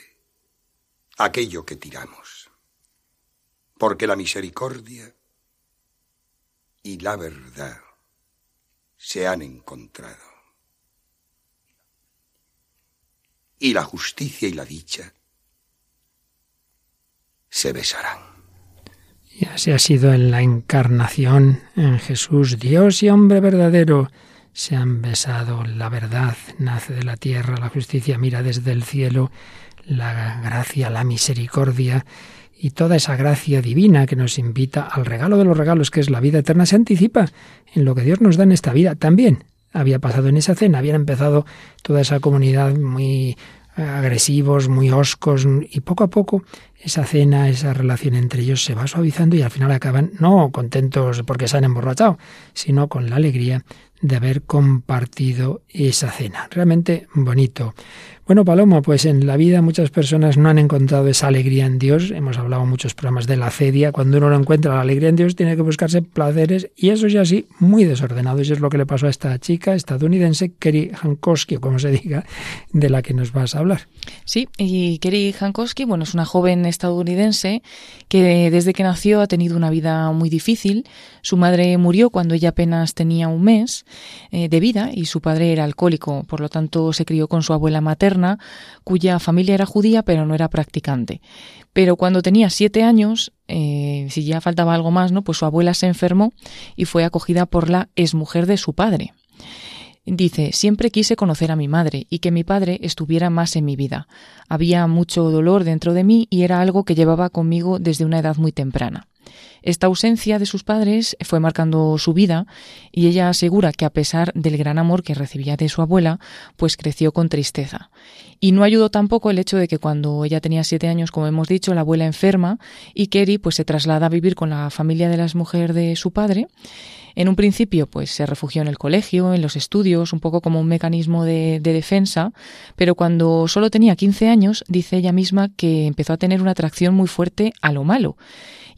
aquello que tiramos, porque la misericordia y la verdad se han encontrado. Y la justicia y la dicha se besarán. Y así ha sido en la encarnación, en Jesús, Dios y hombre verdadero, se han besado, la verdad nace de la tierra, la justicia mira desde el cielo, la gracia, la misericordia y toda esa gracia divina que nos invita al regalo de los regalos, que es la vida eterna, se anticipa en lo que Dios nos da en esta vida también. Había pasado en esa cena, habían empezado toda esa comunidad muy agresivos, muy oscos, y poco a poco esa cena, esa relación entre ellos se va suavizando y al final acaban no contentos porque se han emborrachado, sino con la alegría de haber compartido esa cena. Realmente bonito. Bueno, Paloma, pues en la vida muchas personas no han encontrado esa alegría en Dios. Hemos hablado muchos programas de la cedia. Cuando uno no encuentra la alegría en Dios, tiene que buscarse placeres y eso ya sí, muy desordenado. Eso es lo que le pasó a esta chica estadounidense, Kerry Hankowski, o como se diga, de la que nos vas a hablar. Sí, y Kerry Hankowski, bueno, es una joven estadounidense que desde que nació ha tenido una vida muy difícil. Su madre murió cuando ella apenas tenía un mes eh, de vida y su padre era alcohólico, por lo tanto se crió con su abuela materna cuya familia era judía pero no era practicante. Pero cuando tenía siete años, eh, si ya faltaba algo más, ¿no? Pues su abuela se enfermó y fue acogida por la exmujer de su padre. Dice, siempre quise conocer a mi madre y que mi padre estuviera más en mi vida. Había mucho dolor dentro de mí y era algo que llevaba conmigo desde una edad muy temprana. Esta ausencia de sus padres fue marcando su vida y ella asegura que a pesar del gran amor que recibía de su abuela, pues creció con tristeza. Y no ayudó tampoco el hecho de que cuando ella tenía siete años, como hemos dicho, la abuela enferma y Kerry pues se traslada a vivir con la familia de las mujeres de su padre. En un principio, pues se refugió en el colegio, en los estudios, un poco como un mecanismo de, de, defensa, pero cuando solo tenía 15 años, dice ella misma que empezó a tener una atracción muy fuerte a lo malo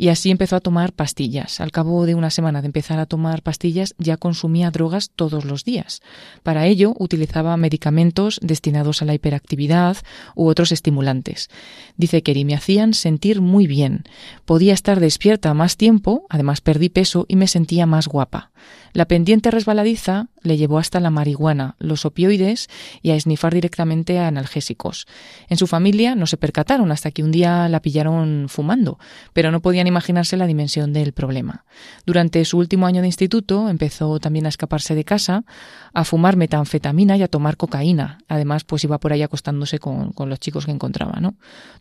y así empezó a tomar pastillas. Al cabo de una semana de empezar a tomar pastillas ya consumía drogas todos los días. Para ello utilizaba medicamentos destinados a la hiperactividad u otros estimulantes. Dice que me hacían sentir muy bien. Podía estar despierta más tiempo, además perdí peso y me sentía más guapa. La pendiente resbaladiza le llevó hasta la marihuana, los opioides y a esnifar directamente a analgésicos. En su familia no se percataron hasta que un día la pillaron fumando, pero no podían imaginarse la dimensión del problema. Durante su último año de instituto empezó también a escaparse de casa, a fumar metanfetamina y a tomar cocaína. Además, pues iba por ahí acostándose con, los chicos que encontraba, ¿no?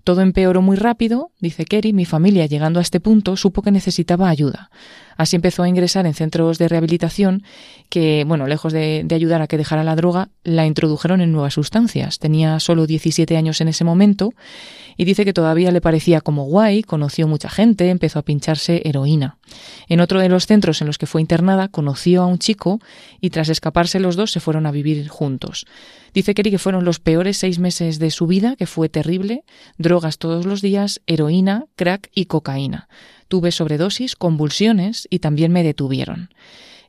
Todo empeoró muy rápido, dice Kerry, mi familia llegando a este punto supo que necesitaba ayuda. Así empezó a ingresar en centros de rehabilitación que, bueno, lejos de, ayudar a que dejara la droga, la introdujeron en nuevas sustancias. Tenía solo 17 años en ese momento y dice que todavía le parecía como guay, conoció mucha gente, empezó a pincharse heroína. En otro de los centros en los que fue internada, conoció a un chico y tras escaparse los dos se fueron a vivir juntos. Dice Kerry que fueron los peores seis meses de su vida, que fue terrible, drogas todos los días, heroína, crack y cocaína. Tuve sobredosis, convulsiones y también me detuvieron.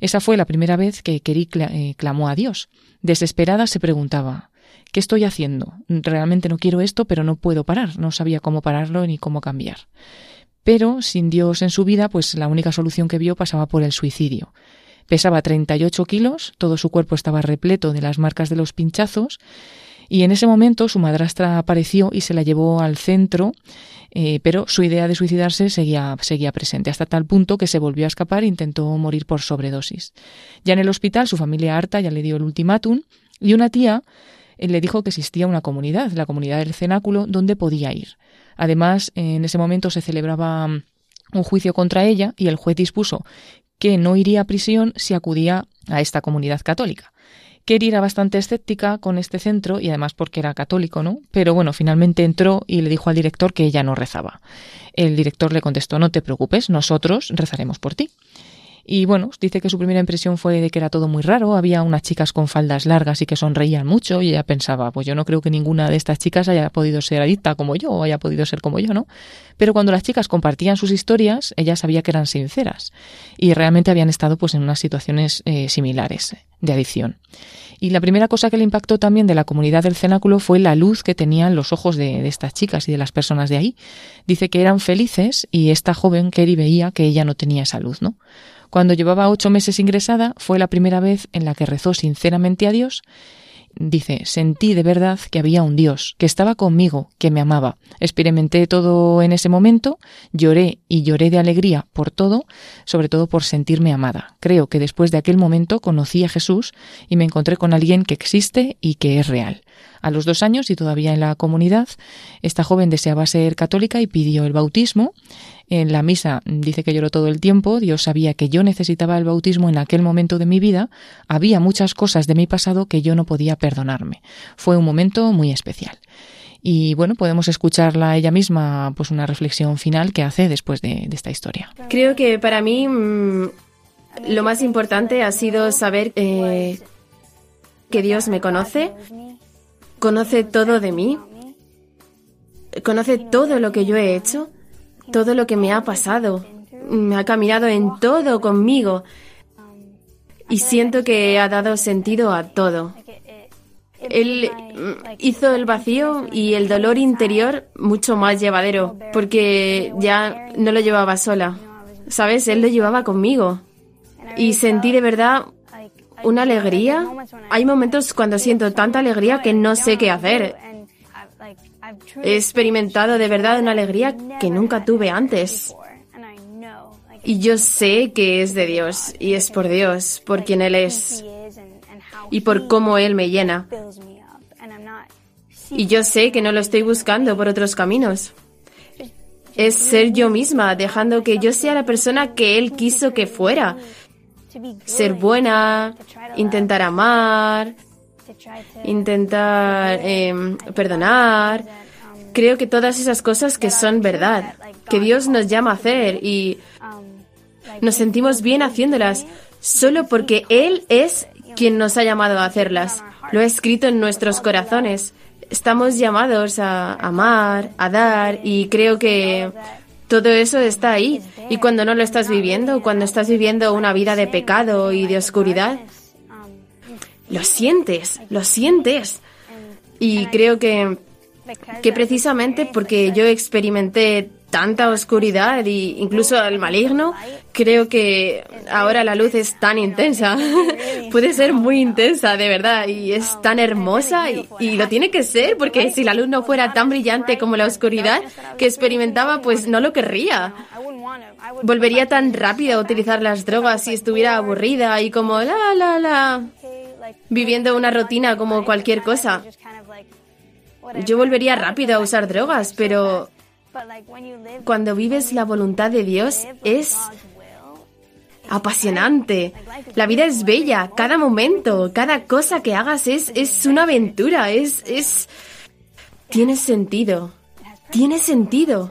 Esa fue la primera vez que Kerry eh, clamó a Dios. Desesperada se preguntaba ¿Qué estoy haciendo? Realmente no quiero esto, pero no puedo parar. No sabía cómo pararlo ni cómo cambiar. Pero sin Dios en su vida, pues la única solución que vio pasaba por el suicidio. Pesaba 38 kilos, todo su cuerpo estaba repleto de las marcas de los pinchazos y en ese momento su madrastra apareció y se la llevó al centro, eh, pero su idea de suicidarse seguía, seguía presente, hasta tal punto que se volvió a escapar e intentó morir por sobredosis. Ya en el hospital su familia harta ya le dio el ultimátum y una tía eh, le dijo que existía una comunidad, la comunidad del cenáculo, donde podía ir. Además, en ese momento se celebraba mm, un juicio contra ella y el juez dispuso que no iría a prisión si acudía a esta comunidad católica. Kerry era bastante escéptica con este centro y además porque era católico, ¿no? Pero bueno, finalmente entró y le dijo al director que ella no rezaba. El director le contestó, no te preocupes, nosotros rezaremos por ti. Y bueno, dice que su primera impresión fue de que era todo muy raro, había unas chicas con faldas largas y que sonreían mucho y ella pensaba, pues yo no creo que ninguna de estas chicas haya podido ser adicta como yo o haya podido ser como yo, ¿no? Pero cuando las chicas compartían sus historias, ella sabía que eran sinceras y realmente habían estado pues en unas situaciones eh, similares de adicción. Y la primera cosa que le impactó también de la comunidad del cenáculo fue la luz que tenían los ojos de, de, estas chicas y de las personas de ahí. Dice que eran felices y esta joven Kerry veía que ella no tenía esa luz, ¿no? Cuando llevaba ocho meses ingresada, fue la primera vez en la que rezó sinceramente a Dios dice, sentí de verdad que había un Dios, que estaba conmigo, que me amaba. Experimenté todo en ese momento, lloré y lloré de alegría por todo, sobre todo por sentirme amada. Creo que después de aquel momento conocí a Jesús y me encontré con alguien que existe y que es real. A los dos años y todavía en la comunidad, esta joven deseaba ser católica y pidió el bautismo. En la misa dice que lloró todo el tiempo, Dios sabía que yo necesitaba el bautismo en aquel momento de mi vida, había muchas cosas de mi pasado que yo no podía perdonarme. Fue un momento muy especial. Y bueno, podemos escucharla ella misma, pues una reflexión final que hace después de, esta historia. Creo que para mí mm, lo más importante ha sido saber eh, que Dios me conoce, conoce todo de mí, conoce todo lo que yo he hecho, todo lo que me ha pasado, me ha caminado en todo conmigo y siento que ha dado sentido a todo. Él hizo el vacío y el dolor interior mucho más llevadero, porque ya no lo llevaba sola, ¿sabes? Él lo llevaba conmigo. Y sentí de verdad una alegría. Hay momentos cuando siento tanta alegría que no sé qué hacer. He experimentado de verdad una alegría que nunca tuve antes. Y yo sé que es de Dios y es por Dios, por quien Él es y por cómo Él me llena. Y yo sé que no lo estoy buscando por otros caminos. Es ser yo misma, dejando que yo sea la persona que Él quiso que fuera, ser buena, intentar amar, intentar em, perdonar. Creo que todas esas cosas que son verdad, que Dios nos llama a hacer y nos sentimos bien haciéndolas solo porque Él es quien nos ha llamado a hacerlas. Lo ha escrito en nuestros corazones. Estamos llamados a amar, a dar y creo que todo eso está ahí. Y cuando no lo estás viviendo, cuando estás viviendo una vida de pecado y de oscuridad, lo sientes, lo sientes. Y creo que, que precisamente porque yo experimenté tanta oscuridad e incluso el maligno, creo que ahora la luz es tan intensa. Puede ser muy intensa, de verdad, y es tan hermosa y, lo tiene que ser, porque si la luz no fuera tan brillante como la oscuridad que experimentaba, pues no lo querría. Volvería tan rápido a utilizar las drogas si estuviera aburrida y como la, la, la, viviendo una rutina como cualquier cosa. Yo volvería rápido a usar drogas, pero cuando vives la voluntad de Dios es apasionante. La vida es bella, cada momento, cada cosa que hagas es, es una aventura, es, es... Tiene sentido, tiene sentido.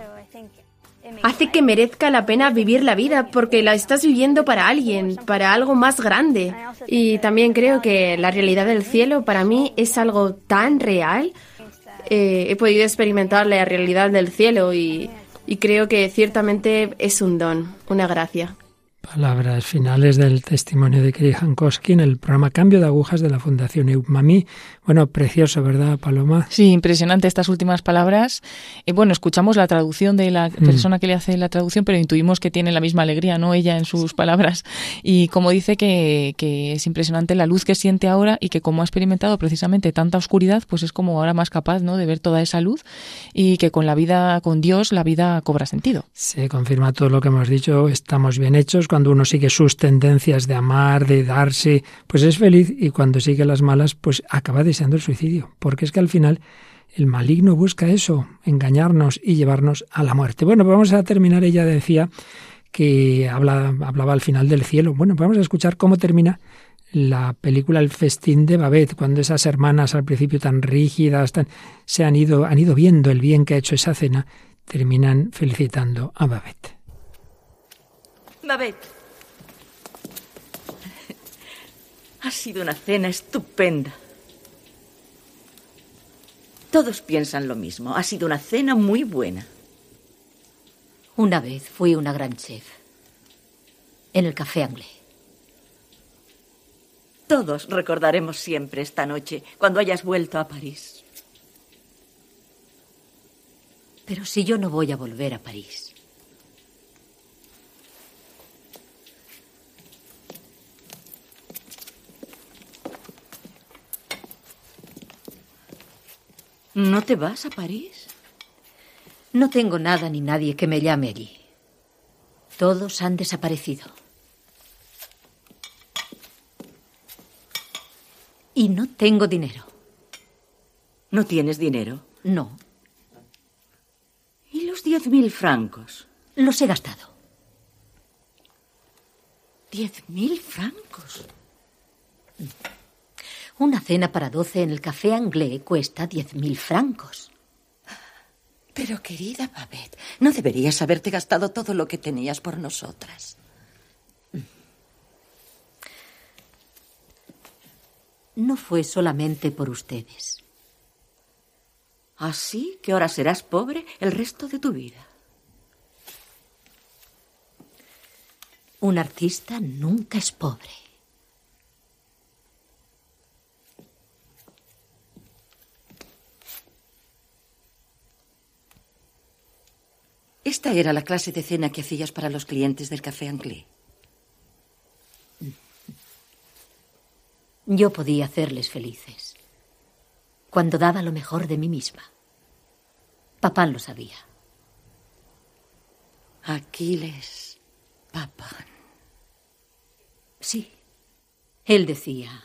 Hace que merezca la pena vivir la vida porque la estás viviendo para alguien, para algo más grande. Y también creo que la realidad del cielo para mí es algo tan real eh, he podido experimentar la realidad del cielo y, y creo que ciertamente es un don, una gracia. Palabras finales del testimonio de Kiri Jankowski en el programa Cambio de Agujas de la Fundación EUMAMI. Bueno, precioso, ¿verdad, Paloma? Sí, impresionante estas últimas palabras. Eh, bueno, escuchamos la traducción de la mm. persona que le hace la traducción, pero intuimos que tiene la misma alegría, ¿no? Ella en sus palabras. Y como dice que, que es impresionante la luz que siente ahora y que como ha experimentado precisamente tanta oscuridad, pues es como ahora más capaz, ¿no? De ver toda esa luz y que con la vida, con Dios, la vida cobra sentido. Se confirma todo lo que hemos dicho. Estamos bien hechos cuando uno sigue sus tendencias de amar, de darse, pues es feliz y cuando sigue las malas, pues acaba deseando el suicidio, porque es que al final el maligno busca eso, engañarnos y llevarnos a la muerte. Bueno, pues vamos a terminar. Ella decía que habla, hablaba al final del cielo. Bueno, pues vamos a escuchar cómo termina la película El festín de Babette, cuando esas hermanas al principio tan rígidas, tan, se han ido, han ido viendo el bien que ha hecho esa cena, terminan felicitando a Babette. Babette. Ha sido una cena estupenda. Todos piensan lo mismo. Ha sido una cena muy buena. Una vez fui una gran chef. En el café anglais. Todos recordaremos siempre esta noche, cuando hayas vuelto a París. Pero si yo no voy a volver a París, ¿No te vas a París? No tengo nada ni nadie que me llame allí. Todos han desaparecido. Y no tengo dinero. ¿No tienes dinero? No. ¿Y los diez mil francos? Los he gastado. ¿Diez mil francos? Una cena para doce en el café anglais cuesta diez mil francos. Pero querida Babette, no deberías haberte gastado todo lo que tenías por nosotras. No fue solamente por ustedes. Así que ahora serás pobre el resto de tu vida. Un artista nunca es pobre. Esta era la clase de cena que hacías para los clientes del Café Anglais. Yo podía hacerles felices. Cuando daba lo mejor de mí misma. Papá lo sabía. Aquiles, papá. Sí. Él decía,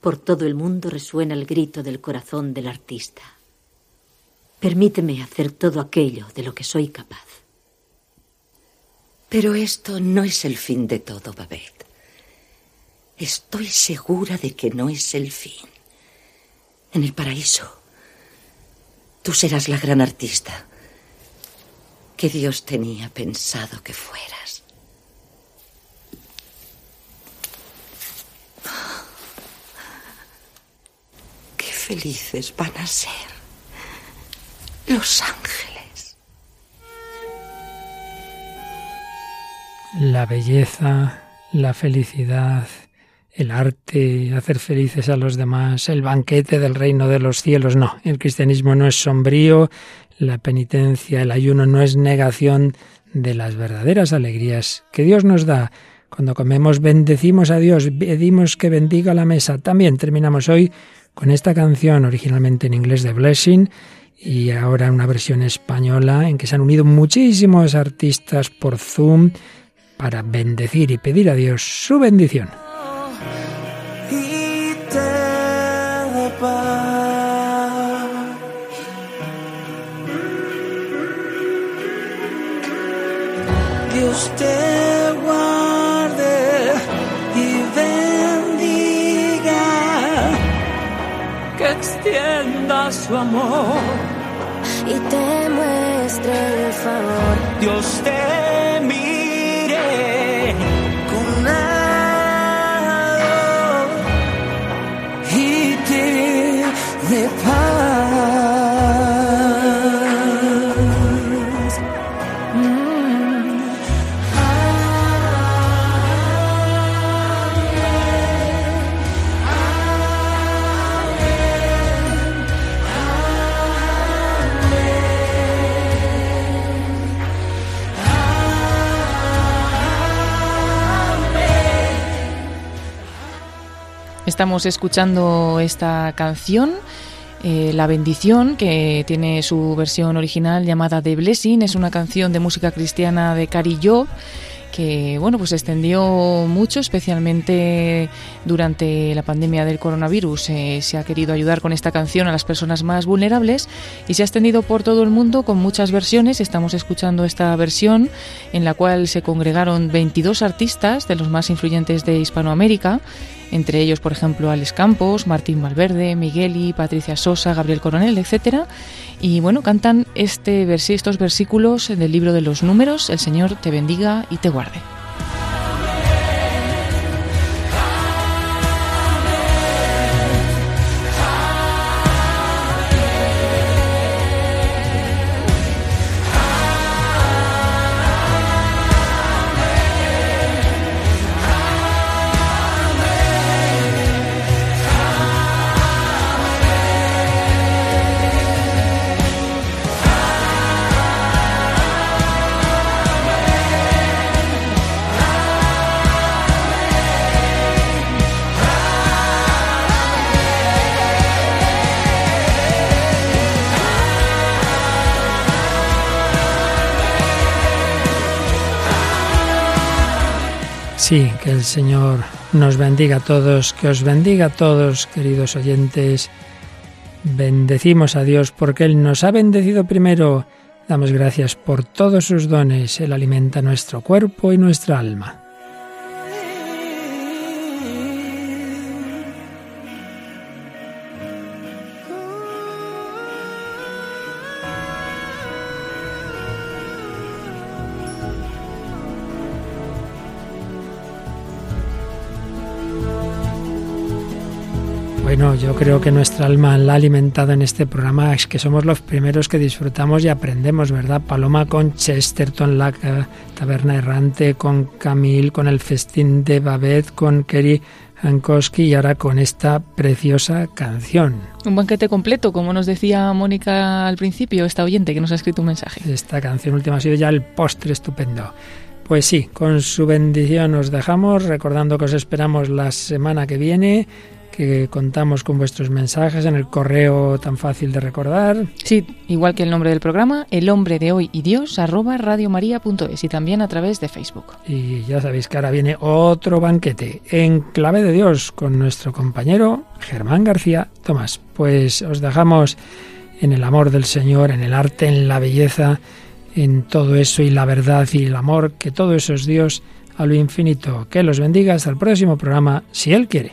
por todo el mundo resuena el grito del corazón del artista. Permíteme hacer todo aquello de lo que soy capaz. Pero esto no es el fin de todo, Babette. Estoy segura de que no es el fin. En el paraíso, tú serás la gran artista que Dios tenía pensado que fueras. Qué felices van a ser los ángeles. La belleza, la felicidad, el arte, hacer felices a los demás, el banquete del reino de los cielos. No, el cristianismo no es sombrío, la penitencia, el ayuno no es negación de las verdaderas alegrías que Dios nos da. Cuando comemos bendecimos a Dios, pedimos que bendiga la mesa. También terminamos hoy con esta canción originalmente en inglés de Blessing y ahora una versión española en que se han unido muchísimos artistas por Zoom para bendecir y pedir a Dios su bendición. Dios te guarde y bendiga, que extienda su amor y te muestre el favor. Dios te mire con amor y te dé Estamos escuchando esta canción, eh, La bendición, que tiene su versión original llamada The Blessing. Es una canción de música cristiana de Cari Job que bueno pues se extendió mucho especialmente durante la pandemia del coronavirus. Eh, se ha querido ayudar con esta canción a las personas más vulnerables y se ha extendido por todo el mundo con muchas versiones. Estamos escuchando esta versión en la cual se congregaron 22 artistas de los más influyentes de Hispanoamérica entre ellos, por ejemplo, Alex Campos, Martín Valverde, Migueli, Patricia Sosa, Gabriel Coronel, etcétera. Y bueno, cantan este estos versículos del libro de los números, El Señor te bendiga y te guarde. Sí, que el Señor nos bendiga a todos, que os bendiga a todos, queridos oyentes. Bendecimos a Dios porque Él nos ha bendecido primero. Damos gracias por todos sus dones. Él alimenta nuestro cuerpo y nuestra alma. Bueno, yo creo que nuestra alma la ha alimentado en este programa, es que somos los primeros que disfrutamos y aprendemos, ¿verdad? Paloma con Chesterton, la taberna errante, con Camille, con el festín de Babette, con Kerry Hankowski y ahora con esta preciosa canción. Un banquete completo, como nos decía Mónica al principio, esta oyente que nos ha escrito un mensaje. Esta canción última ha sido ya el postre estupendo. Pues sí, con su bendición os dejamos, recordando que os esperamos la semana que viene que contamos con vuestros mensajes en el correo tan fácil de recordar. Sí, igual que el nombre del programa, el hombre de hoy y Dios arroba radiomaria.es y también a través de Facebook. Y ya sabéis que ahora viene otro banquete en clave de Dios con nuestro compañero Germán García Tomás. Pues os dejamos en el amor del Señor, en el arte, en la belleza, en todo eso y la verdad y el amor, que todo eso es Dios a lo infinito. Que los bendiga hasta el próximo programa, si Él quiere.